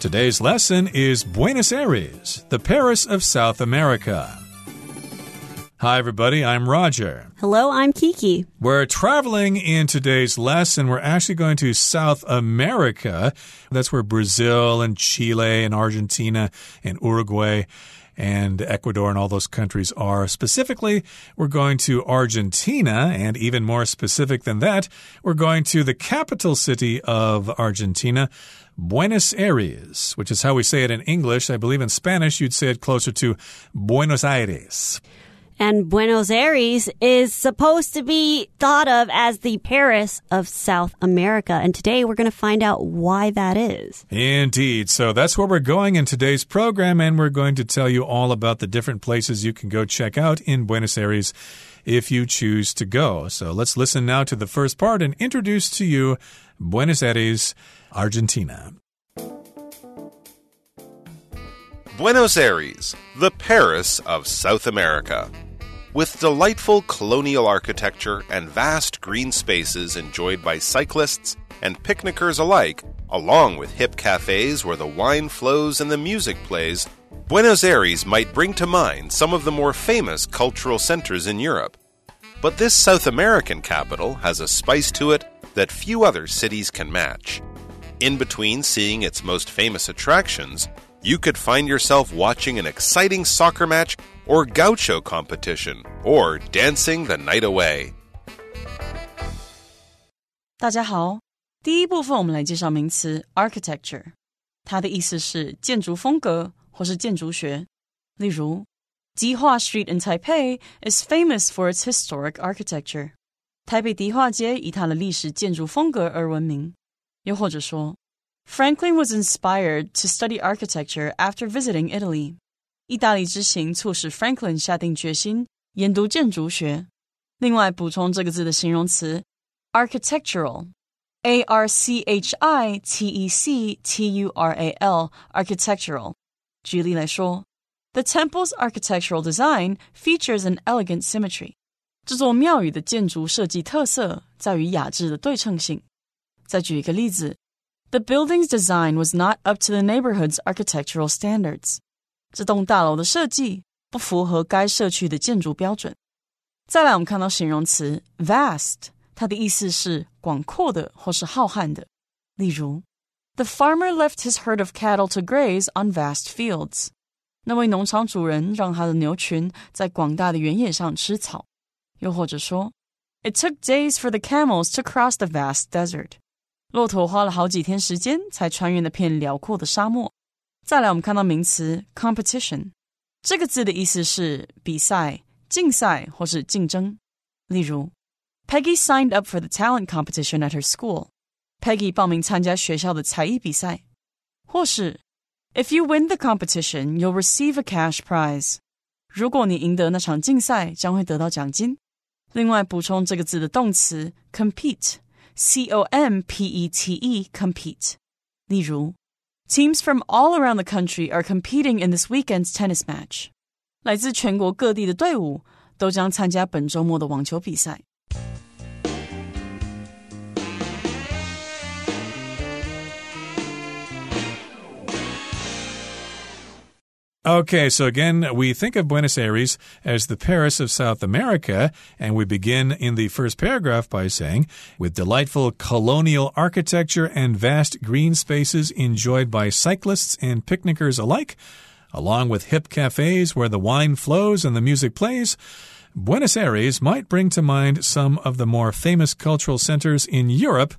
Today's lesson is Buenos Aires, the Paris of South America. Hi, everybody. I'm Roger. Hello, I'm Kiki. We're traveling in today's lesson. We're actually going to South America. That's where Brazil and Chile and Argentina and Uruguay and Ecuador and all those countries are. Specifically, we're going to Argentina, and even more specific than that, we're going to the capital city of Argentina. Buenos Aires, which is how we say it in English. I believe in Spanish you'd say it closer to Buenos Aires. And Buenos Aires is supposed to be thought of as the Paris of South America. And today we're going to find out why that is. Indeed. So that's where we're going in today's program. And we're going to tell you all about the different places you can go check out in Buenos Aires if you choose to go. So let's listen now to the first part and introduce to you Buenos Aires, Argentina. Buenos Aires, the Paris of South America. With delightful colonial architecture and vast green spaces enjoyed by cyclists and picnickers alike, along with hip cafes where the wine flows and the music plays, Buenos Aires might bring to mind some of the more famous cultural centers in Europe. But this South American capital has a spice to it that few other cities can match. In between seeing its most famous attractions, you could find yourself watching an exciting soccer match or gaucho competition or dancing the night away. 大家好，第一部分我们来介绍名词 architecture，它的意思是建筑风格或是建筑学。例如，Dihua Street in Taipei is famous for its historic architecture。台北迪化街以它的历史建筑风格而闻名。又或者说 Franklin was inspired to study architecture after visiting Italy. 意大利之行促使 Franklin 下定决心研读建筑学。另外，补充这个字的形容词 architectural，a r c h i t e c t u r a l architectural。举例来说，The temple's architectural design features an elegant symmetry。这座庙宇的建筑设计特色在于雅致的对称性。再举一个例子。 the building's design was not up to the neighborhood's architectural standards. 这栋大楼的设计不符合该社区的建筑标准。再来，我们看到形容词 vast，它的意思是广阔的或是浩瀚的。例如，The farmer left his herd of cattle to graze on vast fields。那位农场主人让他的牛群在广大的原野上吃草。又或者说，It took days for the camels to cross the vast desert。 骆驼花了好几天时间才穿越那片辽阔的沙漠。再来，我们看到名词 competition，这个字的意思是比赛、竞赛或是竞争。例如，Peggy signed up for the talent competition at her school。Peggy 报名参加学校的才艺比赛。或是，If you win the competition, you'll receive a cash prize。如果你赢得那场竞赛，将会得到奖金。另外，补充这个字的动词 compete。C O M P E T E compete. 例如，Teams from all around the country are competing in this weekend's tennis match. 来自全国各地的队伍都将参加本周末的网球比赛。 Okay, so again, we think of Buenos Aires as the Paris of South America, and we begin in the first paragraph by saying, with delightful colonial architecture and vast green spaces enjoyed by cyclists and picnickers alike, along with hip cafes where the wine flows and the music plays. Buenos Aires might bring to mind some of the more famous cultural centers in Europe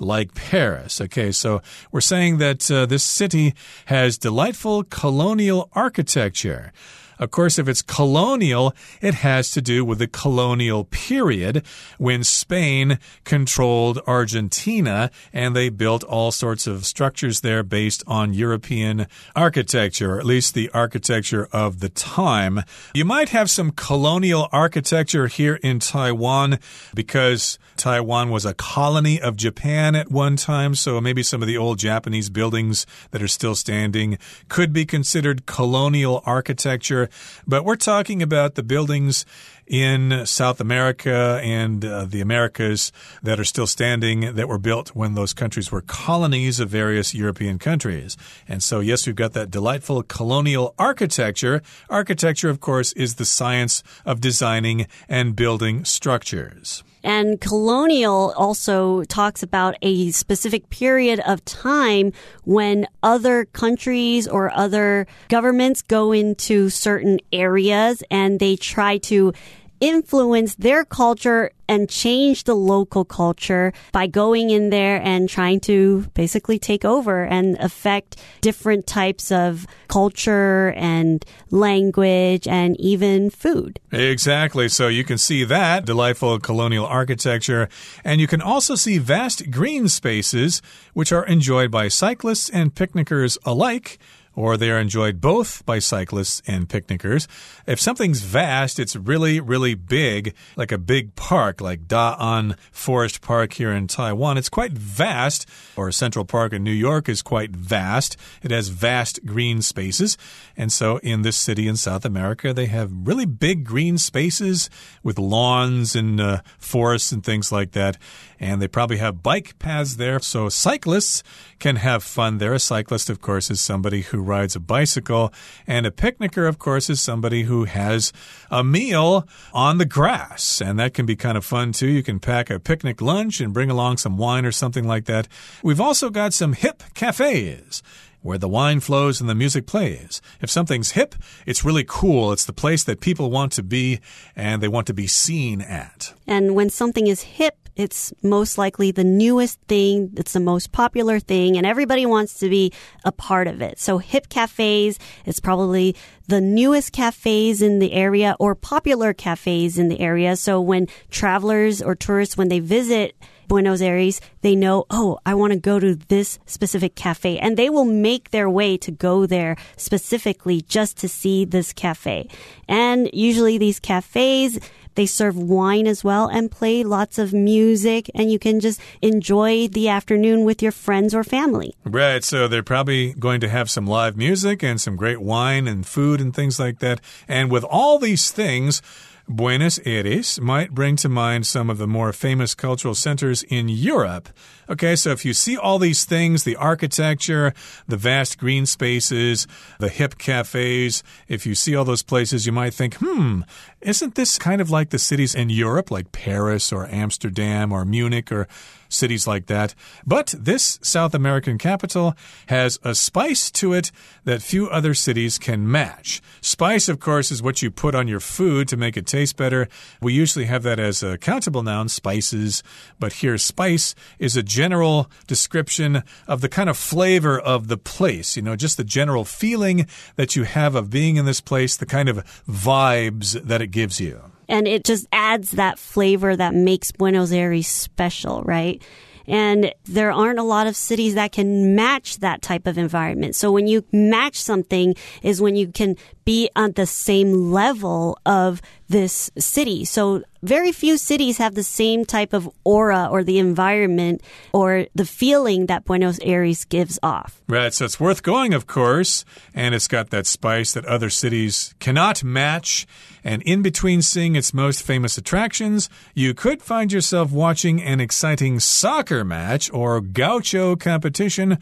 like Paris. Okay, so we're saying that uh, this city has delightful colonial architecture. Of course, if it's colonial, it has to do with the colonial period when Spain controlled Argentina and they built all sorts of structures there based on European architecture, or at least the architecture of the time. You might have some colonial architecture here in Taiwan because Taiwan was a colony of Japan at one time, so maybe some of the old Japanese buildings that are still standing could be considered colonial architecture. But we're talking about the buildings in South America and uh, the Americas that are still standing that were built when those countries were colonies of various European countries. And so, yes, we've got that delightful colonial architecture. Architecture, of course, is the science of designing and building structures. And colonial also talks about a specific period of time when other countries or other governments go into certain areas and they try to influence their culture and change the local culture by going in there and trying to basically take over and affect different types of culture and language and even food. Exactly. So you can see that delightful colonial architecture, and you can also see vast green spaces which are enjoyed by cyclists and picnickers alike or they are enjoyed both by cyclists and picnickers. If something's vast, it's really, really big, like a big park, like Da An Forest Park here in Taiwan. It's quite vast, or Central Park in New York is quite vast. It has vast green spaces. And so in this city in South America, they have really big green spaces with lawns and uh, forests and things like that. And they probably have bike paths there, so cyclists can have fun there. A cyclist, of course, is somebody who rides a bicycle, and a picnicker, of course, is somebody who has a meal on the grass. And that can be kind of fun too. You can pack a picnic lunch and bring along some wine or something like that. We've also got some hip cafes where the wine flows and the music plays. If something's hip, it's really cool. It's the place that people want to be and they want to be seen at. And when something is hip, it's most likely the newest thing. It's the most popular thing and everybody wants to be a part of it. So hip cafes, it's probably the newest cafes in the area or popular cafes in the area. So when travelers or tourists, when they visit Buenos Aires, they know, oh, I want to go to this specific cafe. And they will make their way to go there specifically just to see this cafe. And usually these cafes, they serve wine as well and play lots of music, and you can just enjoy the afternoon with your friends or family. Right. So they're probably going to have some live music and some great wine and food and things like that. And with all these things, Buenos Aires might bring to mind some of the more famous cultural centers in Europe. Okay, so if you see all these things the architecture, the vast green spaces, the hip cafes if you see all those places, you might think, hmm, isn't this kind of like the cities in Europe, like Paris or Amsterdam or Munich or cities like that. But this South American capital has a spice to it that few other cities can match. Spice, of course, is what you put on your food to make it taste better. We usually have that as a countable noun, spices, but here spice is a general description of the kind of flavor of the place, you know, just the general feeling that you have of being in this place, the kind of vibes that it gives you and it just adds that flavor that makes Buenos Aires special, right? And there aren't a lot of cities that can match that type of environment. So when you match something is when you can be on the same level of this city. So very few cities have the same type of aura or the environment or the feeling that Buenos Aires gives off. Right. So it's worth going, of course. And it's got that spice that other cities cannot match. And in between seeing its most famous attractions, you could find yourself watching an exciting soccer match or gaucho competition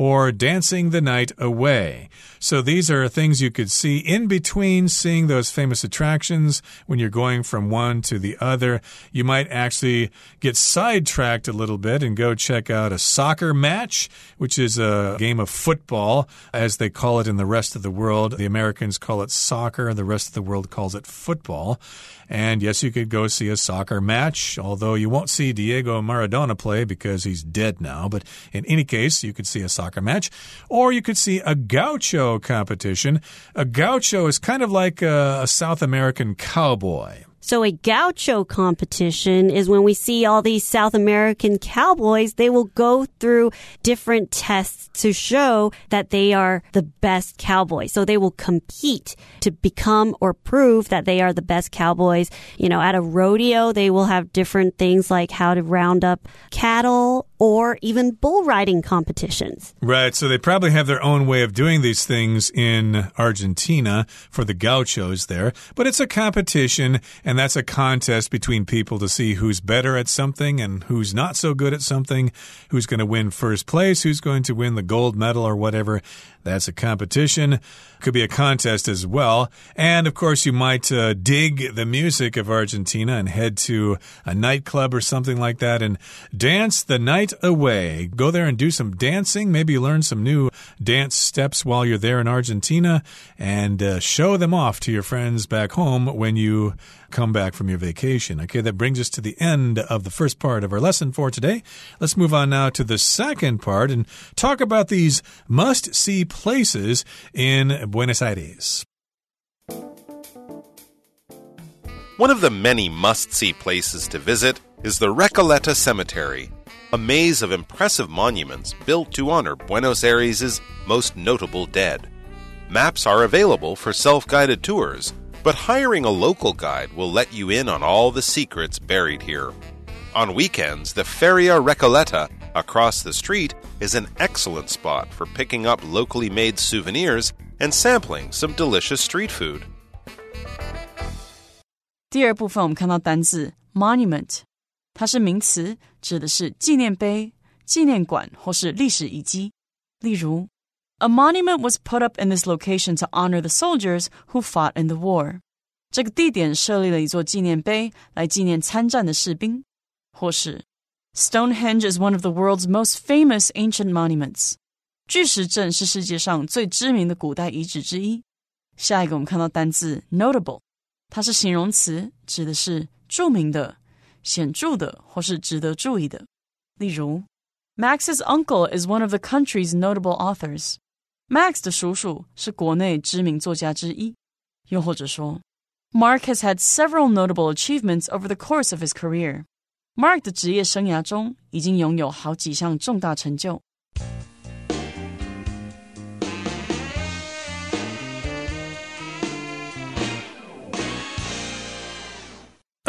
or dancing the night away. So these are things you could see in between seeing those famous attractions when you're going from one to the other. You might actually get sidetracked a little bit and go check out a soccer match, which is a game of football, as they call it in the rest of the world. The Americans call it soccer, and the rest of the world calls it football. And yes, you could go see a soccer match, although you won't see Diego Maradona play because he's dead now. But in any case, you could see a soccer match, or you could see a gaucho competition. A gaucho is kind of like a, South American cowboy. So a gaucho competition is when we see all these South American cowboys, they will go through different tests to show that they are the best cowboys. So they will compete to become or prove that they are the best cowboys. You know, at a rodeo, they will have different things like how to round up cattle or even bull riding competitions. Right. So they probably have their own way of doing these things in Argentina for the gauchos there. But it's a competition, and that's a contest between people to see who's better at something and who's not so good at something, who's going to win first place, who's going to win the gold medal or whatever. That's a competition. Could be a contest as well. And of course, you might uh, dig the music of Argentina and head to a nightclub or something like that and dance the night away. Go there and do some dancing. Maybe learn some new dance steps while you're there in Argentina and uh, show them off to your friends back home when you come back from your vacation. Okay, that brings us to the end of the first part of our lesson for today. Let's move on now to the second part and talk about these must see places in Buenos Aires. One of the many must see places to visit is the Recoleta Cemetery, a maze of impressive monuments built to honor Buenos Aires' most notable dead. Maps are available for self guided tours, but hiring a local guide will let you in on all the secrets buried here. On weekends, the Feria Recoleta across the street is an excellent spot for picking up locally made souvenirs and sampling some delicious street food. 第二部分我们看到单字 monument，它是名词，指的是纪念碑、纪念馆或是历史遗迹。例如 ，A monument was put up in this location to honor the soldiers who fought in the war。这个地点设立了一座纪念碑来纪念参战的士兵。或是 Stonehenge is one of the world's most famous ancient monuments。巨石阵是世界上最知名的古代遗址之一。下一个我们看到单字 notable。它是形容词，指的是着名的、显着的或是值得注意的。例如，Max's uncle is one of the country's notable authors。 Max 的叔叔是国内知名作家之一。又或者说，Mark has had several notable achievements over the course of his career。Mark 的职业生涯中已经拥有好几项重大成就。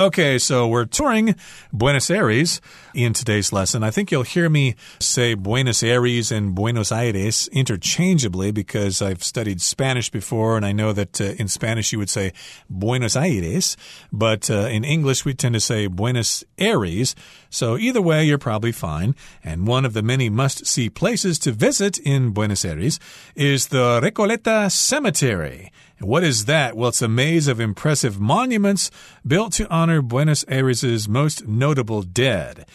Okay, so we're touring Buenos Aires in today's lesson. I think you'll hear me say Buenos Aires and Buenos Aires interchangeably because I've studied Spanish before and I know that uh, in Spanish you would say Buenos Aires, but uh, in English we tend to say Buenos Aires. So either way, you're probably fine. And one of the many must see places to visit in Buenos Aires is the Recoleta Cemetery. What is that? Well, it's a maze of impressive monuments built to honor Buenos Aires' most notable dead.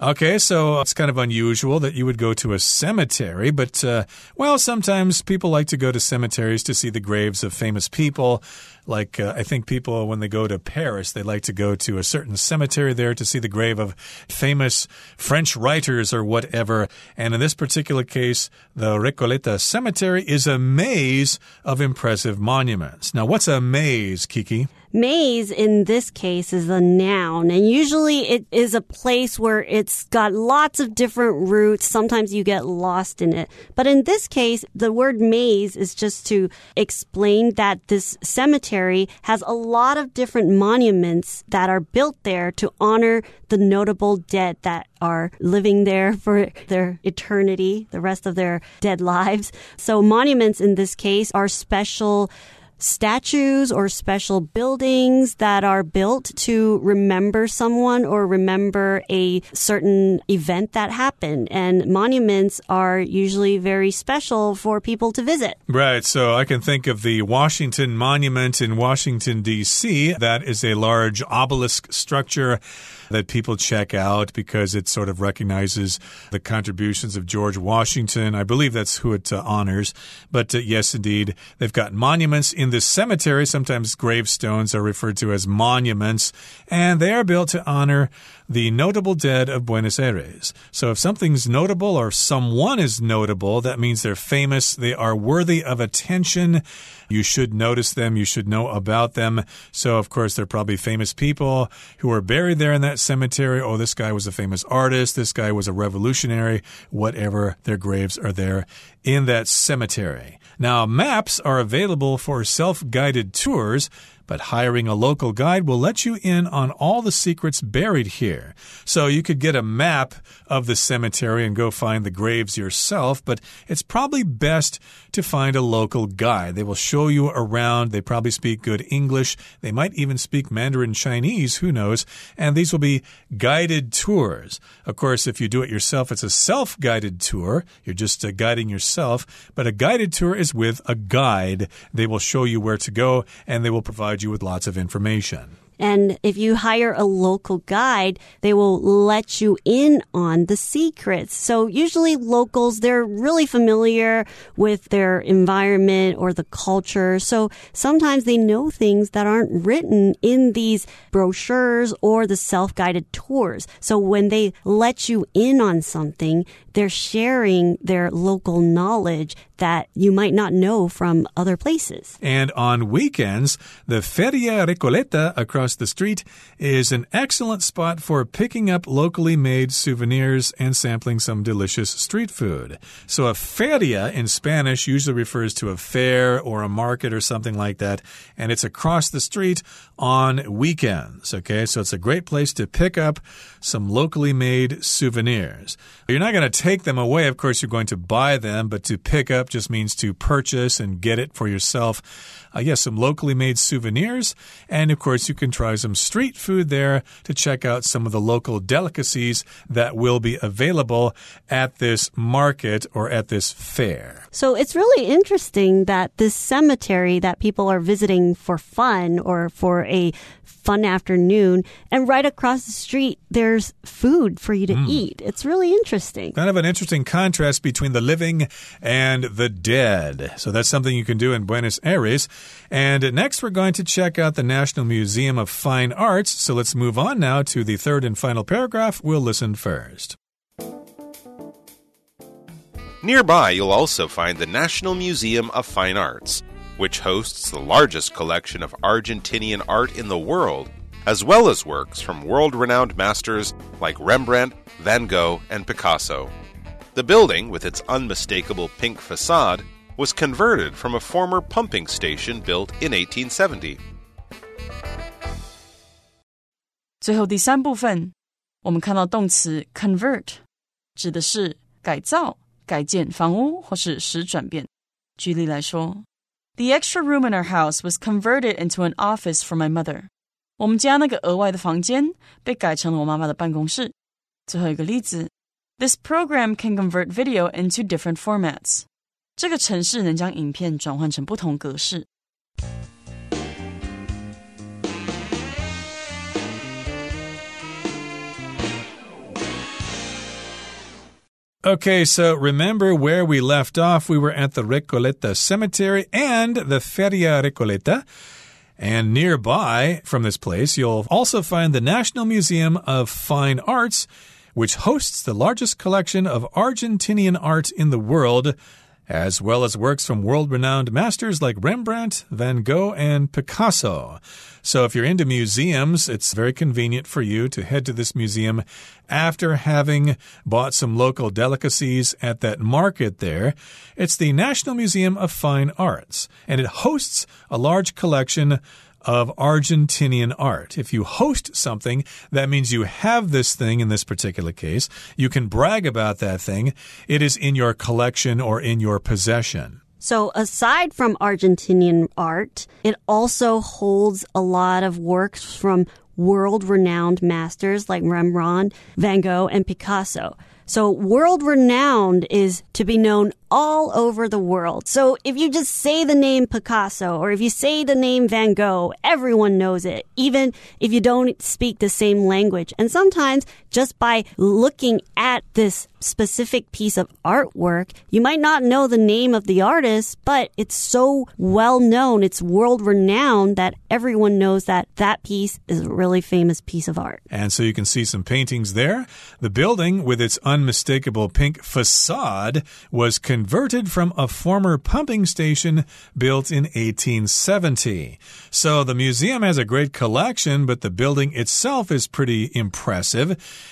Okay, so it's kind of unusual that you would go to a cemetery, but, uh, well, sometimes people like to go to cemeteries to see the graves of famous people. Like, uh, I think people, when they go to Paris, they like to go to a certain cemetery there to see the grave of famous French writers or whatever. And in this particular case, the Recoleta Cemetery is a maze of impressive monuments. Now, what's a maze, Kiki? Maze in this case is a noun, and usually it is a place where it's got lots of different routes. Sometimes you get lost in it. But in this case, the word maze is just to explain that this cemetery has a lot of different monuments that are built there to honor the notable dead that are living there for their eternity, the rest of their dead lives. So monuments in this case are special statues or special buildings that are built to remember someone or remember a certain event that happened. And monuments are usually very special for people to visit. Right. So I can think of the Washington Monument in Washington, D.C. That is a large obelisk structure that people check out because it sort of recognizes the contributions of George Washington. I believe that's who it uh, honors. But uh, yes, indeed, they've got monuments in this cemetery. Sometimes gravestones are referred to as monuments, and they are built to honor the notable dead of Buenos Aires. So if something's notable or someone is notable, that means they're famous, they are worthy of attention. You should notice them, you should know about them. So, of course, they're probably famous people who are buried there in that cemetery. Oh, this guy was a famous artist, this guy was a revolutionary, whatever. Their graves are there in that cemetery. Now, maps are available for self guided tours but hiring a local guide will let you in on all the secrets buried here. So you could get a map of the cemetery and go find the graves yourself, but it's probably best to find a local guide. They will show you around. They probably speak good English. They might even speak Mandarin Chinese, who knows? And these will be guided tours. Of course, if you do it yourself, it's a self guided tour. You're just uh, guiding yourself. But a guided tour is with a guide. They will show you where to go and they will provide provide you with lots of information. And if you hire a local guide, they will let you in on the secrets. So usually locals, they're really familiar with their environment or the culture. So sometimes they know things that aren't written in these brochures or the self-guided tours. So when they let you in on something, they're sharing their local knowledge that you might not know from other places. And on weekends, the Feria Recoleta across the street is an excellent spot for picking up locally made souvenirs and sampling some delicious street food. So a feria in Spanish usually refers to a fair or a market or something like that, and it's across the street on weekends. Okay, so it's a great place to pick up some locally made souvenirs. You're not going to take them away. Of course, you're going to buy them, but to pick up just means to purchase and get it for yourself. Uh, yes, some locally made souvenirs. And of course, you can try some street food there to check out some of the local delicacies that will be available at this market or at this fair. So it's really interesting that this cemetery that people are visiting for fun or for a fun afternoon. And right across the street, there's food for you to mm. eat. It's really interesting. Kind of an interesting contrast between the living and the dead. So that's something you can do in Buenos Aires. And next, we're going to check out the National Museum of Fine Arts. So let's move on now to the third and final paragraph. We'll listen first. Nearby, you'll also find the National Museum of Fine Arts which hosts the largest collection of Argentinian art in the world, as well as works from world renowned masters like Rembrandt, Van Gogh, and Picasso. The building, with its unmistakable pink facade, was converted from a former pumping station built in 1870. 最后第三部分，我们看到动词 convert 指的是改造、改建房屋或是使转变。举例来说 the extra room in our house was converted into an office for my mother. 我们家那个额外的房间被改成了我妈妈的办公室。最后一个例子 ，This program can convert video into different formats. 这个程式能将影片转换成不同格式。Okay, so remember where we left off. We were at the Recoleta Cemetery and the Feria Recoleta. And nearby from this place, you'll also find the National Museum of Fine Arts, which hosts the largest collection of Argentinian art in the world as well as works from world renowned masters like Rembrandt, Van Gogh, and Picasso. So, if you're into museums, it's very convenient for you to head to this museum after having bought some local delicacies at that market there. It's the National Museum of Fine Arts, and it hosts a large collection of Argentinian art. If you host something, that means you have this thing in this particular case. You can brag about that thing. It is in your collection or in your possession. So aside from Argentinian art, it also holds a lot of works from world renowned masters like Rembrandt, Van Gogh, and Picasso. So world renowned is to be known all over the world. So if you just say the name Picasso or if you say the name Van Gogh, everyone knows it, even if you don't speak the same language. And sometimes just by looking at this specific piece of artwork, you might not know the name of the artist, but it's so well known, it's world renowned that everyone knows that that piece is a really famous piece of art. And so you can see some paintings there. The building with its unmistakable pink facade was con converted from a former pumping station built in 1870. So the museum has a great collection, but the building itself is pretty impressive.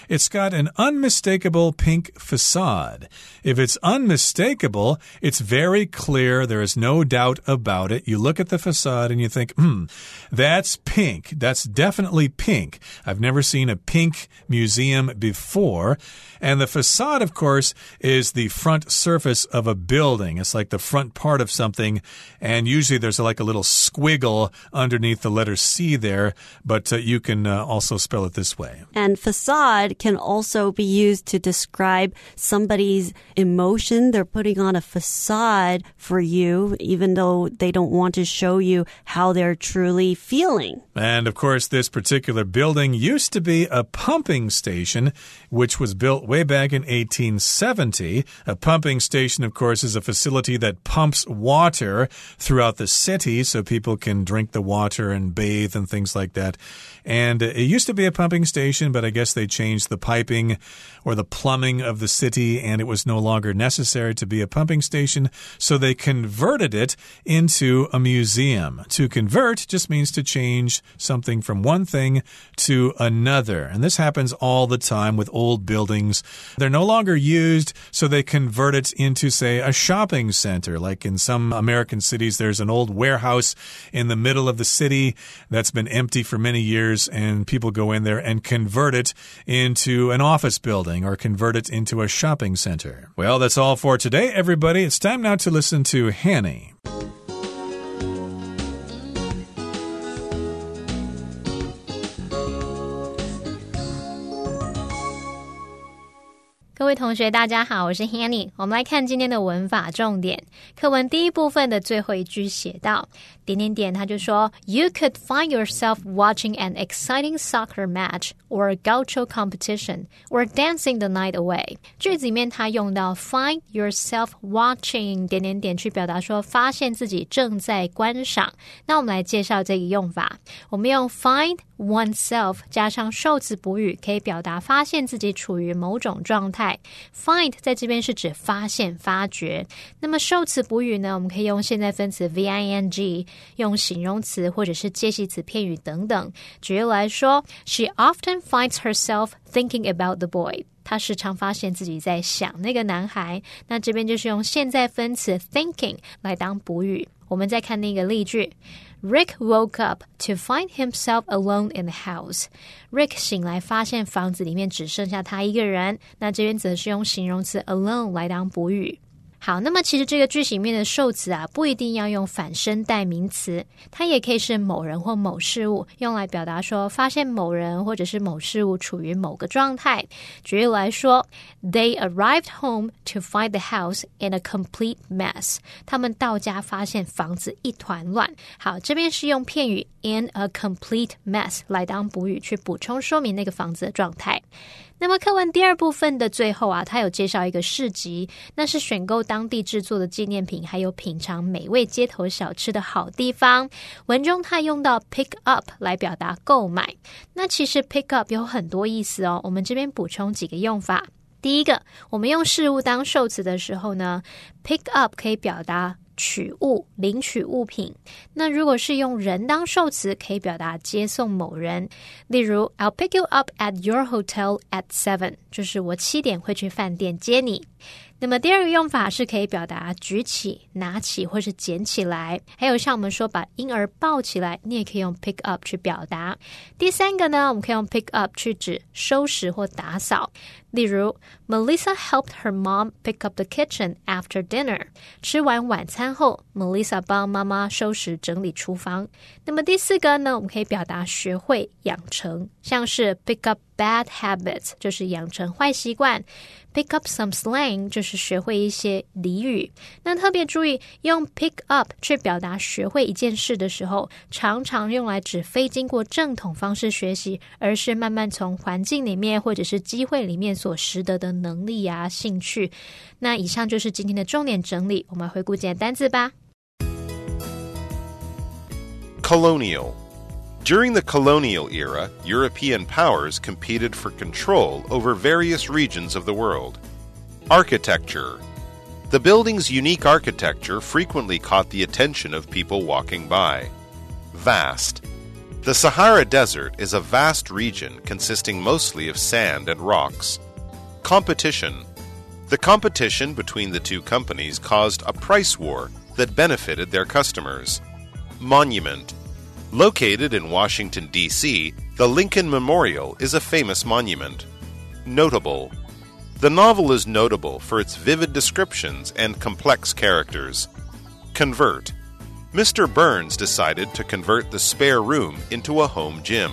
It's got an unmistakable pink facade. If it's unmistakable, it's very clear. There is no doubt about it. You look at the facade and you think, hmm, that's pink. That's definitely pink. I've never seen a pink museum before. And the facade, of course, is the front surface of a building. It's like the front part of something. And usually there's like a little squiggle underneath the letter C there, but uh, you can uh, also spell it this way. And facade can also be used to describe somebody's emotion. They're putting on a facade for you, even though they don't want to show you how they're truly feeling. And of course, this particular building used to be a pumping station, which was built way back in 1870. A pumping station, of course, is a facility that pumps water throughout the city so people can drink the water and bathe and things like that. And it used to be a pumping station, but I guess they changed the piping or the plumbing of the city, and it was no longer necessary to be a pumping station. So they converted it into a museum. To convert just means to change something from one thing to another. And this happens all the time with old buildings. They're no longer used, so they convert it into, say, a shopping center. Like in some American cities, there's an old warehouse in the middle of the city that's been empty for many years and people go in there and convert it into an office building or convert it into a shopping center. Well, that's all for today, everybody. It's time now to listen to Hanny. 各位同学，大家好，我是 Hanny。我们来看今天的文法重点。课文第一部分的最后一句写到：点点点，他就说，You could find yourself watching an exciting soccer match or a gaucho competition or dancing the night away。句子里面他用到 find yourself watching 点点点去表达说发现自己正在观赏。那我们来介绍这个用法。我们用 find oneself 加上受词补语，可以表达发现自己处于某种状态。Find 在这边是指发现、发掘。那么受词补语呢？我们可以用现在分词 V-I-N-G，用形容词或者是介系词片语等等。举例来说，She often finds herself thinking about the boy。她时常发现自己在想那个男孩。那这边就是用现在分词 thinking 来当补语。我们再看那个例句。Rick woke up to find himself alone in the house. Rick 醒来发现房子里面只剩下他一个人。那这边则是用形容词 alone 来当补语。好，那么其实这个句型面的受词啊，不一定要用反身代名词，它也可以是某人或某事物，用来表达说发现某人或者是某事物处于某个状态。举例来说，They arrived home to find the house in a complete mess。他们到家发现房子一团乱。好，这边是用片语 in a complete mess 来当补语，去补充说明那个房子的状态。那么课文第二部分的最后啊，它有介绍一个市集，那是选购当地制作的纪念品，还有品尝美味街头小吃的好地方。文中它用到 pick up 来表达购买。那其实 pick up 有很多意思哦，我们这边补充几个用法。第一个，我们用事物当受词的时候呢，pick up 可以表达。取物、领取物品。那如果是用人当受词，可以表达接送某人。例如，I'll pick you up at your hotel at seven，就是我七点会去饭店接你。那么第二个用法是可以表达举起、拿起或是捡起来，还有像我们说把婴儿抱起来，你也可以用 pick up 去表达。第三个呢，我们可以用 pick up 去指收拾或打扫。例如，Melissa helped her mom pick up the kitchen after dinner。吃完晚餐后，Melissa 帮妈妈收拾整理厨房。那么第四个呢，我们可以表达学会、养成，像是 pick up bad habits，就是养成坏习惯；pick up some slang，就是学会一些俚语。那特别注意，用 pick up 去表达学会一件事的时候，常常用来指非经过正统方式学习，而是慢慢从环境里面或者是机会里面。所识得的能力啊，兴趣。那以上就是今天的重点整理，我们回顾几个单词吧。Colonial. During the colonial era, European powers competed for control over various regions of the world. Architecture. The building's unique architecture frequently caught the attention of people walking by. Vast. The Sahara Desert is a vast region consisting mostly of sand and rocks. Competition. The competition between the two companies caused a price war that benefited their customers. Monument. Located in Washington, D.C., the Lincoln Memorial is a famous monument. Notable. The novel is notable for its vivid descriptions and complex characters. Convert. Mr. Burns decided to convert the spare room into a home gym.